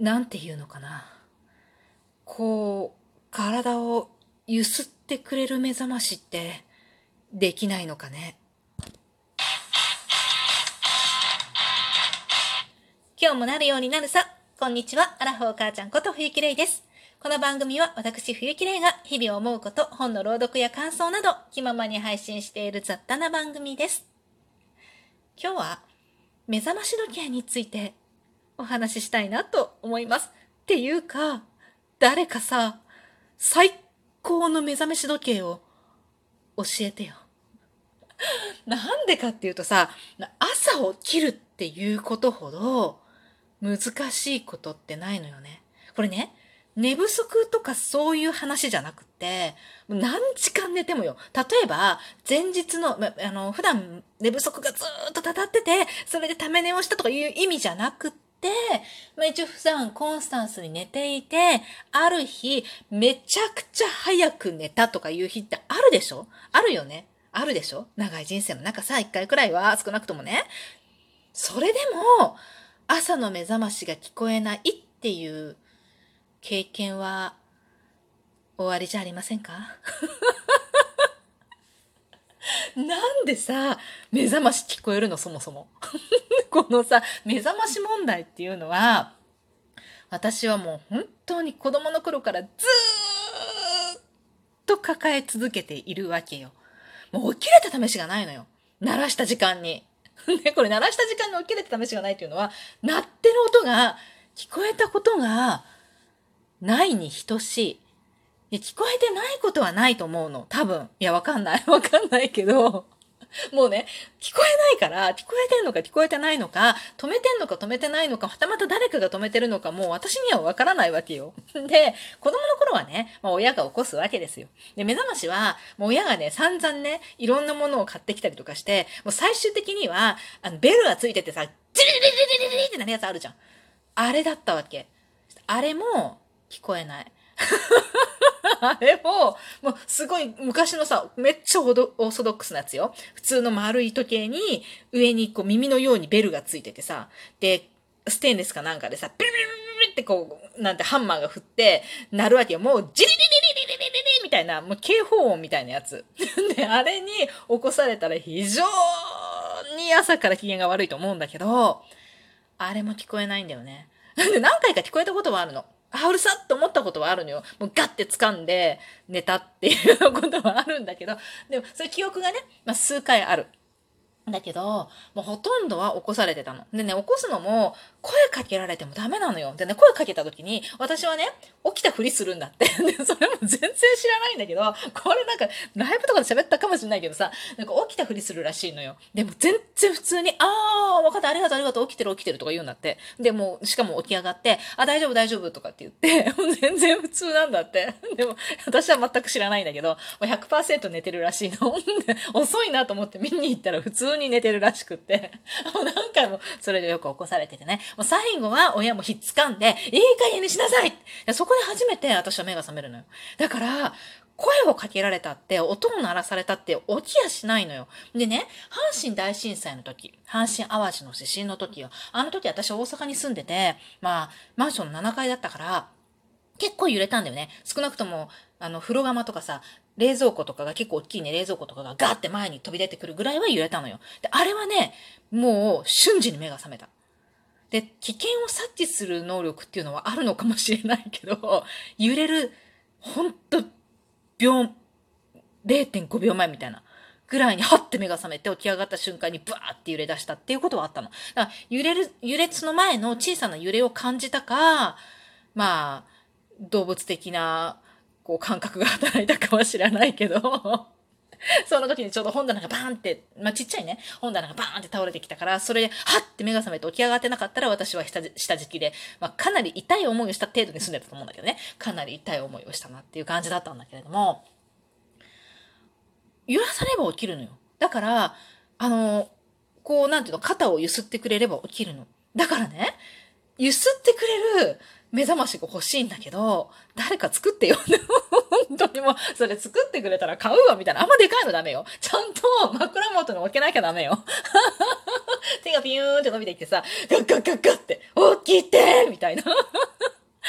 なんていうのかな。こう、体をゆすってくれる目覚ましってできないのかね。今日もなるようになるさ。こんにちは、アラフォー母ちゃんこと冬木玲です。この番組は私冬木玲が日々思うこと、本の朗読や感想など気ままに配信している雑多な番組です。今日は目覚まし時計についてお話ししたいなと思います。っていうか、誰かさ、最高の目覚めし時計を教えてよ。なんでかっていうとさ、朝起きるっていうことほど難しいことってないのよね。これね、寝不足とかそういう話じゃなくて、何時間寝てもよ。例えば、前日の、ま、あの、普段寝不足がずっとたたってて、それでため寝をしたとかいう意味じゃなくて、まあ、一応普段コンスタンスに寝ていて、ある日、めちゃくちゃ早く寝たとかいう日ってあるでしょ？あるよね。あるでしょ？長い人生の中さ、一回くらいは少なくともね。それでも、朝の目覚ましが聞こえないっていう経験は終わりじゃありませんか？なんでさ、目覚まし聞こえるの？そもそも。このさ、目覚まし問題っていうのは、私はもう本当に子供の頃からずーっと抱え続けているわけよ。もう起きれた試しがないのよ。鳴らした時間に。で、これ鳴らした時間に起きれた試しがないっていうのは、鳴ってる音が聞こえたことがないに等しい。いや、聞こえてないことはないと思うの。多分。いや、わかんない。わかんないけど、もうね、聞こえないから、聞こえてんのか聞こえてないのか、止めてんのか止めてないのか、はたまた誰かが止めてるのか、もう私にはわからないわけよ。で、子供の頃はね、まあ、親が起こすわけですよ。で、目覚ましは、もう親がね、散々ね、いろんなものを買ってきたりとかして、もう最終的には、あの、ベルがついててさ、ジリリリリリリリってなるやつあるじゃん。あれだったわけ。あれも、聞こえない。あれも、もうすごい昔のさ、めっちゃオーソドックスなやつよ。普通の丸い時計に、上にこう耳のようにベルがついててさ、で、ステンレスかなんかでさ、ビリビリビリってこう、なんてハンマーが振って、鳴るわけよ。もう、ジリリリリリリリリリみたいな、もう警報音みたいなやつ。で、あれに起こされたら非常に朝から機嫌が悪いと思うんだけど、あれも聞こえないんだよね。で、何回か聞こえたことはあるの。あ、うるさって思ったことはあるのよ。もうガッて掴んで寝たっていうことはあるんだけど、でもそういう記憶がね、まあ、数回ある。だけど、もうほとんどは起こされてたの。でね、起こすのも、声かけられてもダメなのよ。でね、声かけた時に、私はね、起きたふりするんだって。で、それも全然知らないんだけど、これなんか、ライブとかで喋ったかもしれないけどさ、なんか起きたふりするらしいのよ。でも全然普通に、あー、わかった、ありがとう、ありがとう、起きてる、起きてるとか言うんだって。で、もう、しかも起き上がって、あ、大丈夫、大丈夫とかって言って、全然普通なんだって。でも、私は全く知らないんだけど、もう100%寝てるらしいの。遅いなと思って見に行ったら普通に寝てるらしくって、もう何回もそれでよく起こされててね。もう最後は親もひっつかんで、いい加減にしなさいそこで初めて私は目が覚めるのよ。だから、声をかけられたって、音を鳴らされたって起きやしないのよ。でね、阪神大震災の時、阪神淡路の地震の時よ。あの時私大阪に住んでて、まあ、マンションの7階だったから、結構揺れたんだよね。少なくとも、あの、風呂釜とかさ、冷蔵庫とかが結構大きいね、冷蔵庫とかがガーって前に飛び出てくるぐらいは揺れたのよ。で、あれはね、もう瞬時に目が覚めた。で、危険を察知する能力っていうのはあるのかもしれないけど、揺れる、ほんと、秒、0.5秒前みたいな。ぐらいにハッて目が覚めて起き上がった瞬間にブワーって揺れ出したっていうことはあったの。だから揺れる、揺れつの前の小さな揺れを感じたか、まあ、動物的な、こう、感覚が働いたかは知らないけど その時にちょうど本棚がバーンって、まあ、ちっちゃいね、本棚がバーンって倒れてきたから、それで、はって目が覚めて起き上がってなかったら、私は下下敷きで、まあ、かなり痛い思いをした程度に住んでたと思うんだけどね、かなり痛い思いをしたなっていう感じだったんだけれども、揺らされば起きるのよ。だから、あの、こう、なんていうの、肩を揺すってくれれば起きるの。だからね、揺すってくれる目覚ましが欲しいんだけど、誰か作ってよ。本当にもう、それ作ってくれたら買うわ、みたいな。あんまでかいのダメよ。ちゃんと枕元に置けなきゃダメよ。手がピューンって伸びてきてさ、ガッガッガッガッって、起きてみたいな。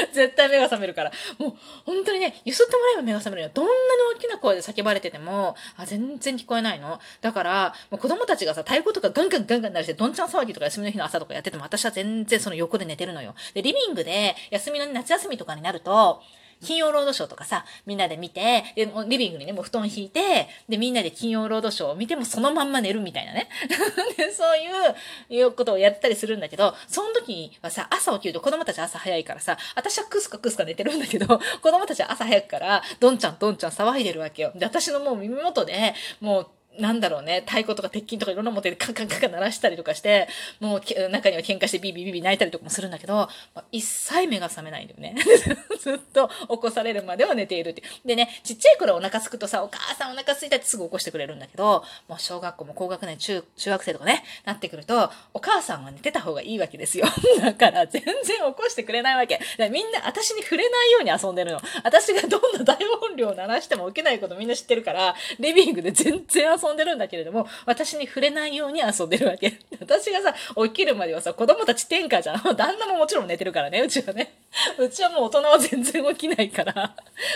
絶対目が覚めるから。もう、本当にね、揺すってもらえば目が覚めるよ。どんなに大きな声で叫ばれてても、あ、全然聞こえないの。だから、もう子供たちがさ、太鼓とかガンガンガンガン鳴らして、どんちゃん騒ぎとか休みの日の朝とかやってても、私は全然その横で寝てるのよ。で、リビングで、休みの夏休みとかになると、金曜ロードショーとかさ、みんなで見て、で、もリビングにね、もう布団引いて、で、みんなで金曜ロードショーを見てもそのまんま寝るみたいなね。で、そういう、いうことをやったりするんだけど、その時はさ、朝起きると子供たち朝早いからさ、私はクスカクスカ寝てるんだけど、子供たちは朝早くから、どんちゃんどんちゃん騒いでるわけよ。で、私のもう耳元で、もう、なんだろうね、太鼓とか鉄筋とかいろんなものでカンカンカンカン鳴らしたりとかして、もう中には喧嘩してビビビビ泣いたりとかもするんだけど、まあ、一切目が覚めないんだよね。ずっと起こされるまでは寝ているってでね、ちっちゃい頃お腹すくとさ、お母さんお腹すいたってすぐ起こしてくれるんだけど、もう小学校も高学年、中、中学生とかね、なってくると、お母さんは寝てた方がいいわけですよ。だから全然起こしてくれないわけ。みんな私に触れないように遊んでるの。私がどんな大音量を鳴らしても起きないことみんな知ってるから、リビングで全然遊んで遊んでるんだけれども、私に触れないように遊んでるわけ。私がさ、起きるまではさ、子供たち天下じゃん。旦那ももちろん寝てるからね、うちはね。うちはもう大人は全然起きないから。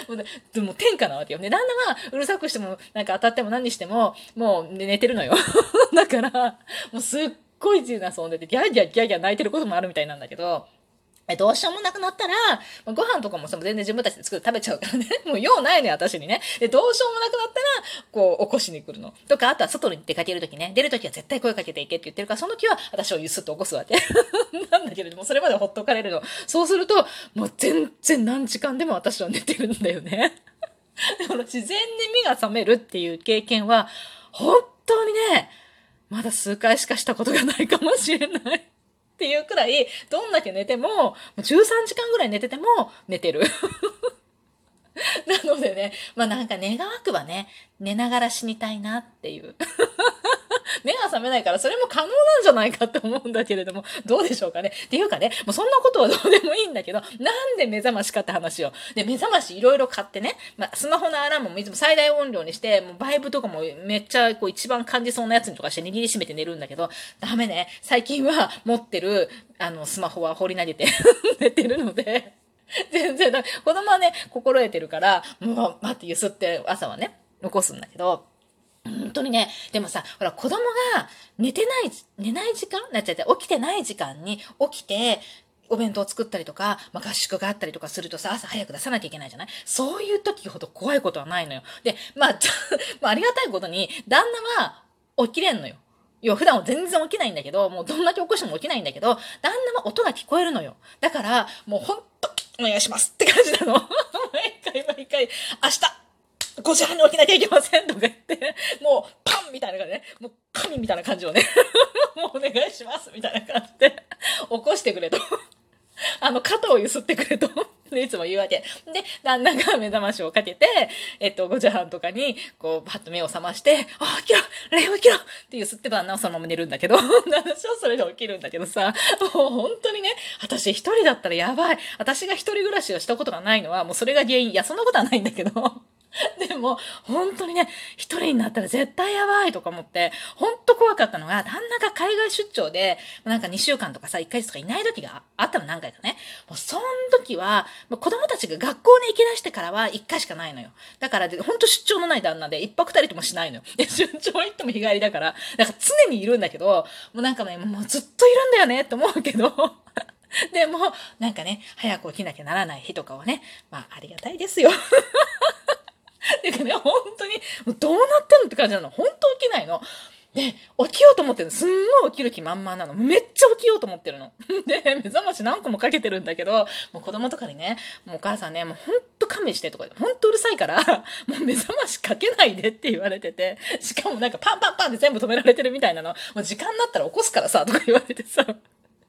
もうでも天下なわけよね。旦那はうるさくしても、なんか当たっても何しても、もう寝てるのよ。だから、もうすっごい自由な遊んでて、ギャーギャーギャーギャー泣いてることもあるみたいなんだけど、え、どうしようもなくなったら、ご飯とかも、全然自分たちで作って食べちゃうからね。もう用ないのよ、私にね。で、どうしようもなくなったら、こう、起こしに来るの。とか、あとは外に出かけるときね、出るときは絶対声かけていけって言ってるから、その時は私をゆすっと起こすわけ。なんだけれども、それまでほっとかれるの。そうすると、もう全然何時間でも私は寝てるんだよね。だから自然に目が覚めるっていう経験は、本当にね、まだ数回しかしたことがないかもしれない。っていうくらい、どんだけ寝ても、13時間ぐらい寝てても寝てる。なのでね、まあなんか願わくばね、寝ながら死にたいなっていう 目が覚めないからそれも可能なんじゃないかって思うんだけれども、どうでしょうかね。っていうかね、もうそんなことはどうでもいいんだけど、なんで目覚ましかって話を？で、目覚ましいろいろ買ってね、まあ、スマホのアラームもいつも最大音量にして、もうバイブとかもめっちゃこう一番感じそうなやつにとかして握りしめて寝るんだけど、ダメね。最近は持ってる、あの、スマホは放り投げて 寝てるので、全然、子供はね、心得てるから、もう、待ってゆすって朝はね、残すんだけど、本当にね、でもさ、ほら、子供が寝てない、寝ない時間なっちゃって、起きてない時間に起きて、お弁当を作ったりとか、まあ、合宿があったりとかするとさ、朝早く出さなきゃいけないじゃない？そういう時ほど怖いことはないのよ。で、まあ、まあ、ありがたいことに、旦那は起きれんのよ。いや、普段は全然起きないんだけど、もうどんだけ起こしても起きないんだけど、旦那は音が聞こえるのよ。だから、もうほんと、お願いしますって感じなの。毎回毎回、明日5時半に起きなきゃいけませんとか言って、もうパンみたいな感じでね、もう神みたいな感じをね、もうお願いしますみたいな感じで起こしてくれと。あの、肩をゆすってくれと、いつも言うわけ。で、旦那が目覚ましをかけて、えっと、5時半とかに、こう、パッと目を覚まして、あ、起きろレイ起きろってゆすって旦那はそのまま寝るんだけど、私はそれで起きるんだけどさ、もう本当にね、私一人だったらやばい。私が一人暮らしをしたことがないのは、もうそれが原因。いや、そんなことはないんだけど、でも、本当にね、一人になったら絶対やばいとか思って、本当怖かったのが、旦那が海外出張で、なんか2週間とかさ、1ヶ月とかいない時があったの何回かね。もうその時は、もう子供たちが学校に行き出してからは1回しかないのよ。だから、本当出張のない旦那で、1泊2人ともしないのよ。で、出張行っても日帰りだから、だか常にいるんだけど、もうなんかね、もうずっといるんだよねって思うけど、でも、なんかね、早く起きなきゃならない日とかはね、まあ、ありがたいですよ。てかね、本当に、どうなってんのって感じなの。本当起きないの。で、起きようと思ってるの。すんごい起きる気満々なの。めっちゃ起きようと思ってるの。で、目覚まし何個もかけてるんだけど、もう子供とかにね、もうお母さんね、もうほんと勘弁してとか、ほんとうるさいから、もう目覚ましかけないでって言われてて、しかもなんかパンパンパンって全部止められてるみたいなの。もう時間になったら起こすからさ、とか言われてさ。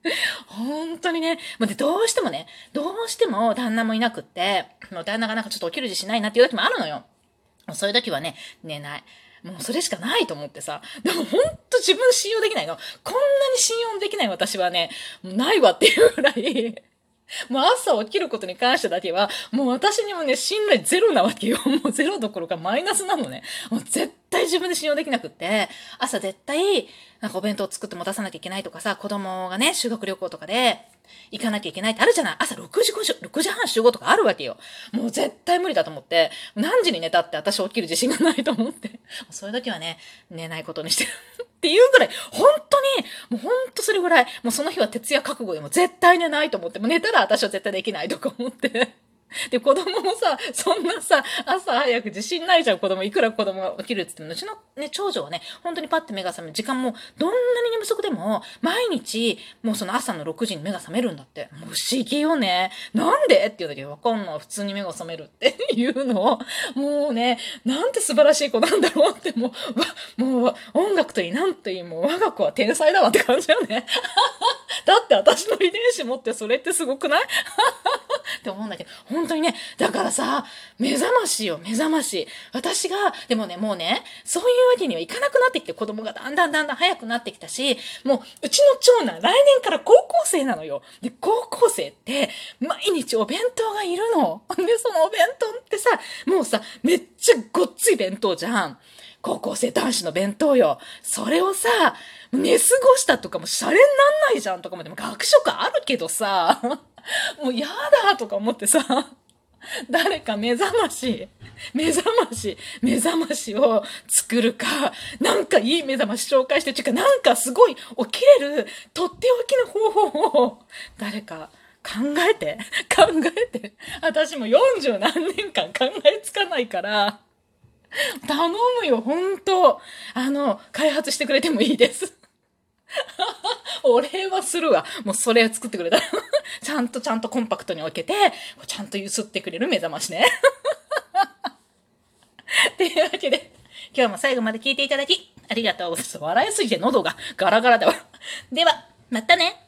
本当にね、もうで、どうしてもね、どうしても旦那もいなくって、もう旦那がなんかちょっと起きる自信ないなっていう時もあるのよ。もうそういう時はね、寝ない。もうそれしかないと思ってさ。でもほんと自分信用できないの。こんなに信用できない私はね、もうないわっていうぐらい もう朝起きることに関してだけは、もう私にもね、信頼ゼロなわけよ。もうゼロどころかマイナスなのね。もう絶対自分で信用できなくって、朝絶対、なんかお弁当作って持たさなきゃいけないとかさ、子供がね、修学旅行とかで、行かなきゃいけないってあるじゃない朝6時5 6時半集合とかあるわけよ。もう絶対無理だと思って、何時に寝たって私起きる自信がないと思って、そういう時はね、寝ないことにしてるっていうぐらい、本当に、もう本当それぐらい、もうその日は徹夜覚悟でも絶対寝ないと思って、もう寝たら私は絶対できないとか思って。で、子供もさ、そんなさ、朝早く自信ないじゃん、子供。いくら子供が起きるって言っても、うちのね、長女はね、本当にパッて目が覚める。時間も、どんなに寝不足でも、毎日、もうその朝の6時に目が覚めるんだって。もう不思議よね。なんで？って言うんだけど、わかんない。普通に目が覚めるっていうのを、もうね、なんて素晴らしい子なんだろうって、もう、わ、もう、音楽といい、なんといい、もう我が子は天才だわって感じよね。だって私の遺伝子持ってそれってすごくない？って思うんだけど、本当にね、だからさ、目覚ましよ、目覚まし。私が、でもね、もうね、そういうわけにはいかなくなってきて、子供がだんだんだんだん早くなってきたし、もう、うちの長男、来年から高校生なのよ。で、高校生って、毎日お弁当がいるの。で、そのお弁当ってさ、もうさ、めっちゃごっつい弁当じゃん。高校生男子の弁当よ。それをさ、寝過ごしたとかもシャレになんないじゃんとかもでも学食あるけどさ、もうやだとか思ってさ、誰か目覚まし、目覚まし、目覚ましを作るか、なんかいい目覚まし紹介して、ちゅうかなんかすごい起きれる、とっておきの方法を、誰か考えて、考えて。私も40何年間考えつかないから、頼むよ、ほんと。あの、開発してくれてもいいです。お礼はするわ。もうそれ作ってくれたら ちゃんとちゃんとコンパクトに置けて、ちゃんと揺すってくれる目覚ましね。っていうわけで、今日も最後まで聞いていただき、ありがとうございます。笑いすぎて喉がガラガラだわ。では、またね